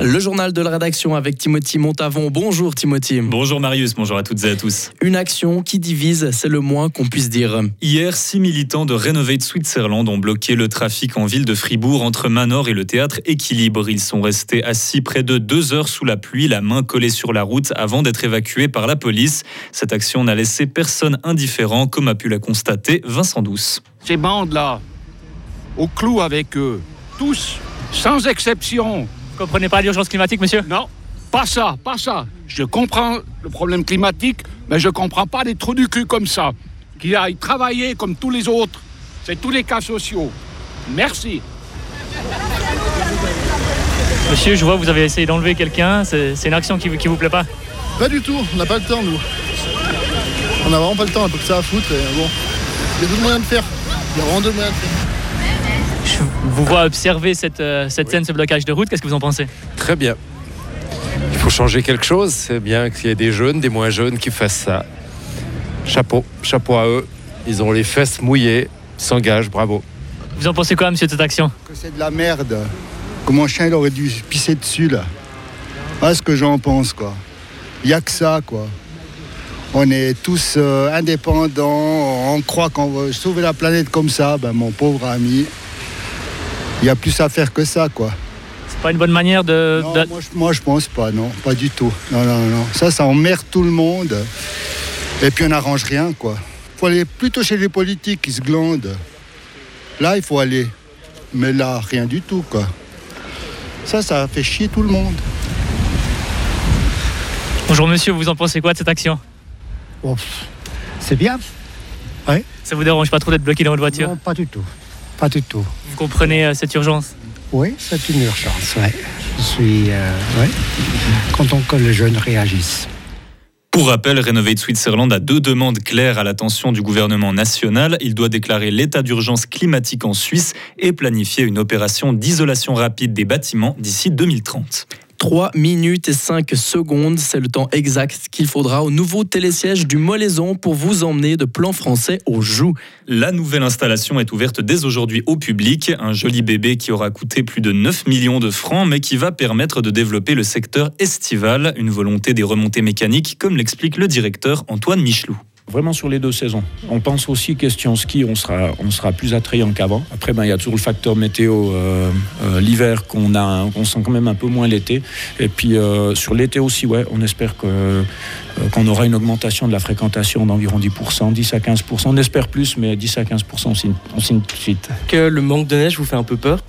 Le journal de la rédaction avec Timothy Montavon. Bonjour Timothy. Bonjour Marius, bonjour à toutes et à tous. Une action qui divise, c'est le moins qu'on puisse dire. Hier, six militants de Renovate Switzerland ont bloqué le trafic en ville de Fribourg entre Manor et le théâtre Équilibre. Ils sont restés assis près de deux heures sous la pluie, la main collée sur la route avant d'être évacués par la police. Cette action n'a laissé personne indifférent, comme a pu la constater Vincent Douce. Ces bandes-là, au clou avec eux, tous, sans exception. Vous comprenez pas l'urgence climatique, monsieur? Non, pas ça, pas ça. Je comprends le problème climatique, mais je comprends pas des trous du cul comme ça. Qui aillent travailler comme tous les autres. C'est tous les cas sociaux. Merci. Monsieur, je vois que vous avez essayé d'enlever quelqu'un. C'est c'est une action qui, vous- qui vous plaît pas? Pas du tout, on n'a pas le temps nous. On n'a vraiment pas le temps, un peu que ça à foutre et bon. Il y a d'autres moyens de faire. Il y a vraiment d'autres moyens de faire. Je vous vois observer cette, euh, cette scène, ce blocage de route. Qu'est-ce que vous en pensez? Très bien. Il faut changer quelque chose. C'est bien qu'il y ait des jeunes, des moins jeunes qui fassent ça. Chapeau, chapeau à eux. Ils ont les fesses mouillées, ils s'engagent, bravo. Vous en pensez quoi, monsieur, de cette action? Que c'est de la merde. Que mon chien il aurait dû pisser dessus là. Voilà ce que j'en pense quoi. Il n'y a que ça quoi. On est tous euh, indépendants, on croit qu'on va sauver la planète comme ça, ben, mon pauvre ami. Il y a plus à faire que ça quoi. C'est pas une bonne manière de. Non, de- moi, je, moi je pense pas, non, pas du tout. Non, non, non. Ça, ça emmerde tout le monde. Et puis on n'arrange rien quoi. faut aller plutôt chez les politiques qui se glandent. Là, il faut aller. Mais là, rien du tout quoi. Ça, ça fait chier tout le monde. Bonjour, monsieur, vous en pensez quoi de cette action? C'est bien Ça vous dérange pas trop d'être bloqué dans votre voiture? Non, pas du tout. Pas du tout. Vous comprenez euh, cette urgence Oui, c'est une urgence, ouais. Je suis euh, ouais. content que les jeunes réagissent. Pour rappel, Renovate Switzerland a deux demandes claires à l'attention du gouvernement national. Il doit déclarer l'état d'urgence climatique en Suisse et planifier une opération d'isolation rapide des bâtiments d'ici 2030. 3 minutes et 5 secondes, c'est le temps exact qu'il faudra au nouveau télésiège du Molaison pour vous emmener de plan français au Joux. La nouvelle installation est ouverte dès aujourd'hui au public. Un joli bébé qui aura coûté plus de 9 millions de francs, mais qui va permettre de développer le secteur estival. Une volonté des remontées mécaniques, comme l'explique le directeur Antoine Michelou. Vraiment sur les deux saisons. On pense aussi question ski, on sera, on sera plus attrayant qu'avant. Après, ben, il y a toujours le facteur météo, euh, euh, l'hiver qu'on a, on sent quand même un peu moins l'été. Et puis euh, sur l'été aussi, ouais, on espère que, euh, qu'on aura une augmentation de la fréquentation d'environ 10%, 10 à 15%. On espère plus, mais 10 à 15%, on signe, on signe tout de suite. Que le manque de neige vous fait un peu peur?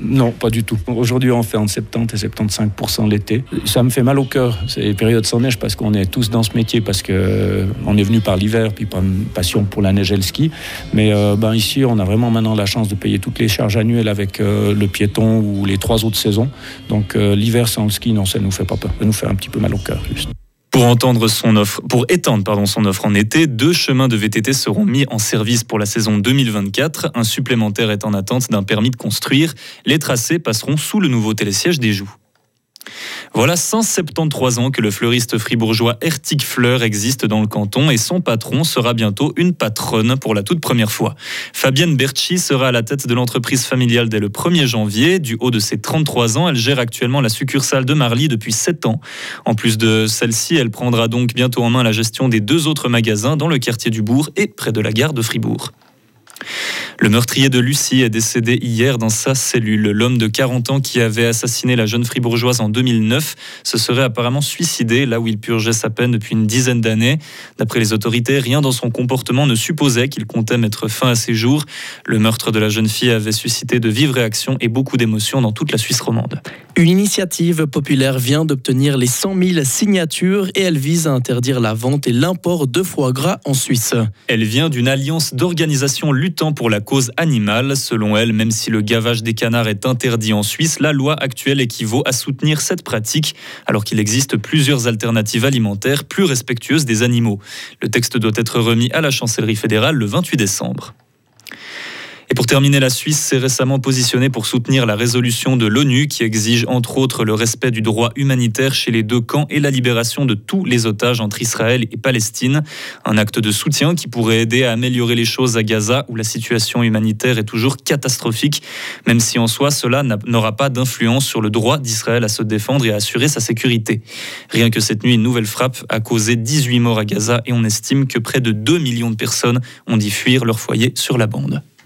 Non, pas du tout. Aujourd'hui, on fait entre 70 et 75% l'été. Ça me fait mal au cœur, ces périodes sans neige, parce qu'on est tous dans ce métier, parce que euh, est venu par l'hiver, puis par une passion pour la neige et le ski. Mais euh, ben, ici, on a vraiment maintenant la chance de payer toutes les charges annuelles avec euh, le piéton ou les trois autres saisons. Donc l'hiver sans le ski, non, ça nous fait pas peur. Ça nous fait un petit peu mal au cœur, juste. Pour, entendre son offre, pour étendre son offre en été, deux chemins de VTT seront mis en service pour la saison 2024. Un supplémentaire est en attente d'un permis de construire. Les tracés passeront sous le nouveau télésiège des Joues. Voilà 173 ans que le fleuriste fribourgeois Ertig Fleur existe dans le canton et son patron sera bientôt une patronne pour la toute première fois. Fabienne Berchi sera à la tête de l'entreprise familiale dès le 1er janvier. Du haut de ses 33 ans, elle gère actuellement la succursale de Marly depuis 7 ans. En plus de celle-ci, elle prendra donc bientôt en main la gestion des deux autres magasins dans le quartier du Bourg et près de la gare de Fribourg. Le meurtrier de Lucie est décédé hier dans sa cellule. L'homme de 40 ans qui avait assassiné la jeune fribourgeoise en 2009 se serait apparemment suicidé là où il purgeait sa peine depuis une dizaine d'années. D'après les autorités, rien dans son comportement ne supposait qu'il comptait mettre fin à ses jours. Le meurtre de la jeune fille avait suscité de vives réactions et beaucoup d'émotions dans toute la Suisse romande. Une initiative populaire vient d'obtenir les 100 000 signatures et elle vise à interdire la vente et l'import de foie gras en Suisse. Elle vient d'une alliance d'organisations luttant pour la cause animale. Selon elle, même si le gavage des canards est interdit en Suisse, la loi actuelle équivaut à soutenir cette pratique, alors qu'il existe plusieurs alternatives alimentaires plus respectueuses des animaux. Le texte doit être remis à la chancellerie fédérale le 28 décembre. Et pour terminer, la Suisse s'est récemment positionnée pour soutenir la résolution de l'ONU qui exige entre autres le respect du droit humanitaire chez les deux camps et la libération de tous les otages entre Israël et Palestine. Un acte de soutien qui pourrait aider à améliorer les choses à Gaza où la situation humanitaire est toujours catastrophique, même si en soi cela n'aura pas d'influence sur le droit d'Israël à se défendre et à assurer sa sécurité. Rien que cette nuit, une nouvelle frappe a causé 18 morts à Gaza et on estime que près de 2 millions de personnes ont dû fuir leur foyer sur la bande.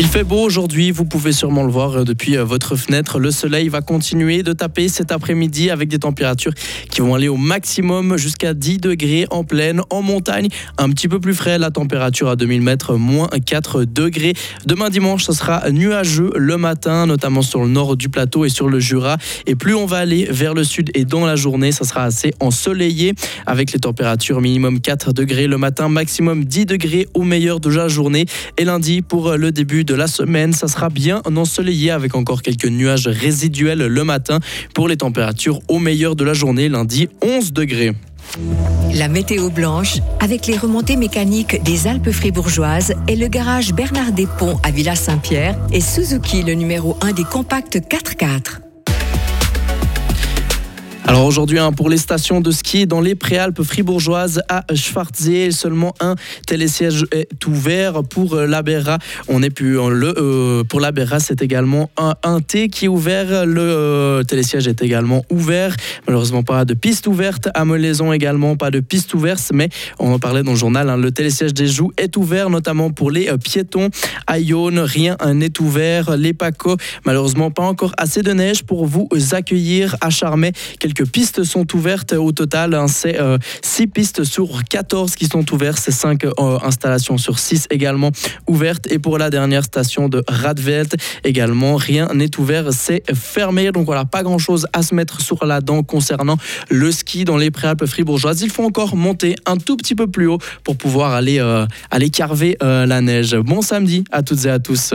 Il fait beau aujourd'hui, vous pouvez sûrement le voir euh, depuis euh, votre fenêtre. Le soleil va continuer de taper cet après-midi avec des températures qui vont aller au maximum jusqu'à 10 degrés en plaine, en montagne. Un petit peu plus frais, la température à 2000 mètres, moins 4 degrés. Demain dimanche, ce sera nuageux le matin, notamment sur le nord du plateau et sur le Jura. Et plus on va aller vers le sud et dans la journée, ça sera assez ensoleillé avec les températures minimum 4 degrés le matin, maximum 10 degrés au meilleur de la journée. Et lundi, pour le début de la semaine. Ça sera bien ensoleillé avec encore quelques nuages résiduels le matin pour les températures au meilleur de la journée, lundi 11 degrés. La météo blanche, avec les remontées mécaniques des Alpes fribourgeoises et le garage Bernard Ponts à Villa Saint-Pierre et Suzuki, le numéro 1 des compacts 4x4. Alors aujourd'hui, hein, pour les stations de ski dans les préalpes fribourgeoises à Schwarzsee, seulement un télésiège est ouvert. Pour la Berra, on est plus le euh, pour la Berra, c'est également un, un, T qui est ouvert. Le euh, télésiège est également ouvert. Malheureusement, pas de piste ouverte. À Molaison également, pas de piste ouverte. Mais on en parlait dans le journal. Hein, le télésiège des Joues est ouvert, notamment pour les euh, piétons. À Yonne, rien n'est ouvert. Les Paco, malheureusement, pas encore assez de neige pour vous accueillir à Charmey. Quelques pistes sont ouvertes au total. Hein, c'est 6 euh, pistes sur 14 qui sont ouvertes. C'est 5 euh, installations sur 6 également ouvertes. Et pour la dernière station de Radveld, également, rien n'est ouvert. C'est fermé. Donc voilà, pas grand chose à se mettre sur la dent concernant le ski dans les préalpes fribourgeoises. Il faut encore monter un tout petit peu plus haut pour pouvoir aller, euh, aller carver la neige. Bon samedi à toutes et à tous.